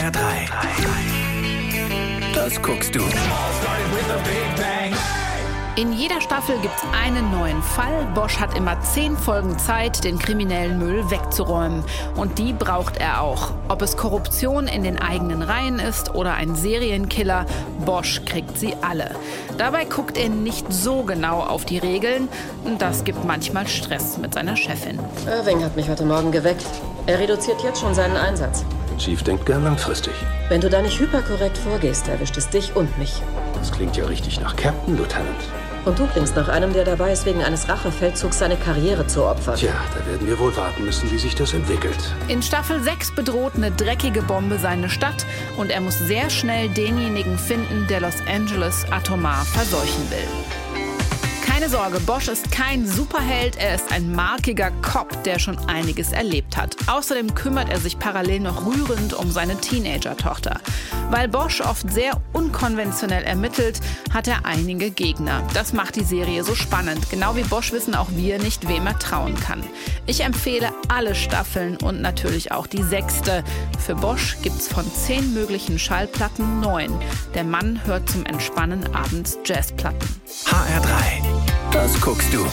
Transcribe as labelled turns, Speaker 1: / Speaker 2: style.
Speaker 1: HR3. Das guckst du.
Speaker 2: In jeder Staffel gibt's einen neuen Fall. Bosch hat immer zehn Folgen Zeit, den kriminellen Müll wegzuräumen. Und die braucht er auch. Ob es Korruption in den eigenen Reihen ist oder ein Serienkiller, Bosch kriegt sie alle. Dabei guckt er nicht so genau auf die Regeln. Das gibt manchmal Stress mit seiner Chefin.
Speaker 3: Irving hat mich heute Morgen geweckt. Er reduziert jetzt schon seinen Einsatz.
Speaker 4: Chief denkt gern langfristig.
Speaker 3: Wenn du da nicht hyperkorrekt vorgehst, erwischt es dich und mich.
Speaker 4: Das klingt ja richtig nach Captain, Lieutenant.
Speaker 3: Und du bringst noch einem, der dabei ist, wegen eines Rachefeldzugs seine Karriere zu opfern.
Speaker 4: Tja, da werden wir wohl warten müssen, wie sich das entwickelt.
Speaker 2: In Staffel 6 bedroht eine dreckige Bombe seine Stadt und er muss sehr schnell denjenigen finden, der Los Angeles atomar verseuchen will. Sorge, Bosch ist kein Superheld, er ist ein markiger Cop, der schon einiges erlebt hat. Außerdem kümmert er sich parallel noch rührend um seine Teenager-Tochter. Weil Bosch oft sehr unkonventionell ermittelt, hat er einige Gegner. Das macht die Serie so spannend. Genau wie Bosch wissen auch wir nicht, wem er trauen kann. Ich empfehle alle Staffeln und natürlich auch die sechste. Für Bosch gibt's von zehn möglichen Schallplatten neun. Der Mann hört zum Entspannen abends Jazzplatten.
Speaker 1: HR3. Das guckst du.